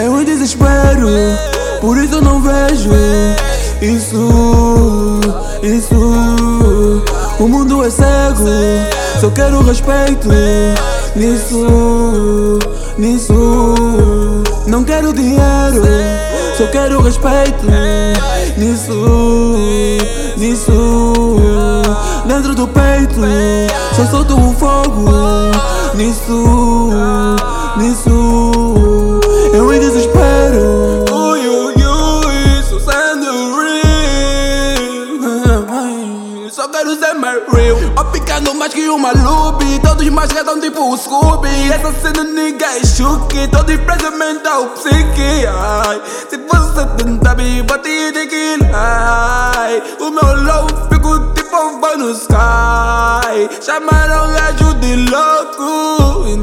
em desespero, por isso não vejo isso, isso. O mundo é cego, só quero respeito nisso, nisso. Não quero dinheiro, só quero respeito nisso, nisso. Dentro do peito, só solto o fogo nisso, nisso. Quero ser mais real. Ó, picando mais que uma lube. Todos mais redam tipo o Scooby. Essa cena ninguém chuque. Todo mental psique. Ai, se você tentar me bater de kill. Ai, o meu love fico tipo um no sky. Chamaram gajo de louco.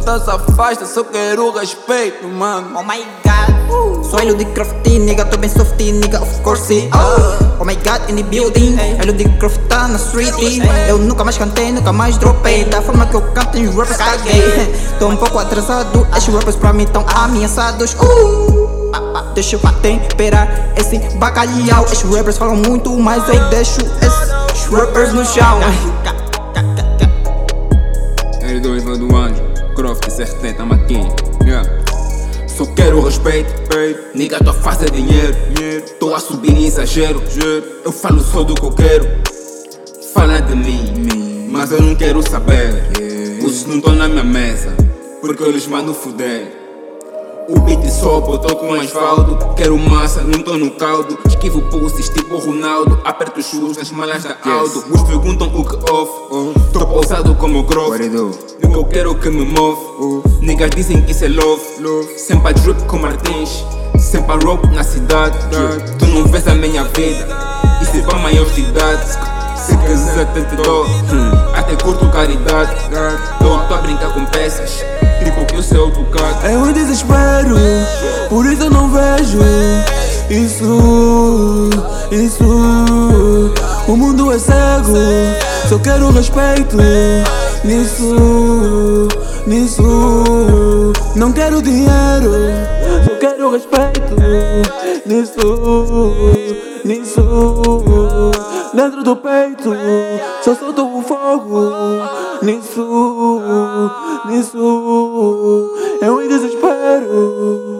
Então se afasta, só quero respeito, mano. Oh my god. Sou ele de crafty, nigga, tô bem softy, nigga, of course. Oh, oh my god, in the building. Ele de craft tá na street. Eu nunca mais cantei, nunca mais dropei. Da forma que eu canto, os rappers caguei. Tô um pouco atrasado, esses rappers pra mim tão ameaçados. Uh, deixa eu temperar esse bacalhau. Esses rappers falam muito, mas eu deixo esses rappers no chão. R2 vai do anjo, Croft, CRT, tamo. Yeah. Só quero respeito, nigga, tua face é dinheiro. Tô a subir em exagero, eu falo só do que eu quero. Fala de mim, mas eu não quero saber. Os não estão na minha mesa, porque eu lhes mando fuder. O beat só botou com asfalto. Quero massa, não tô no caldo. Esquivo pulses tipo Ronaldo. Aperto os shoes nas malhas da Aldo. Yes. Os perguntam o que off. Uh. Tô pausado como grosso. Eu quero que me move. Uh. Niggas dizem que isso é love. love. Sempre a drip com Martins. Sempre a rock na cidade. Yeah. Tu não vês a minha vida. Isso é pra maior cidade. 572 hum. Até curto caridade. Então tá a brincar com peças. Tipo que o céu tocado É um desespero. Por isso eu não vejo Isso, isso. O mundo é cego. Só quero respeito Nisso, nisso. Não quero dinheiro. Só quero respeito Nisso, nisso. Dentro do peito. Só solto o fogo Nisso, nisso Eu em desespero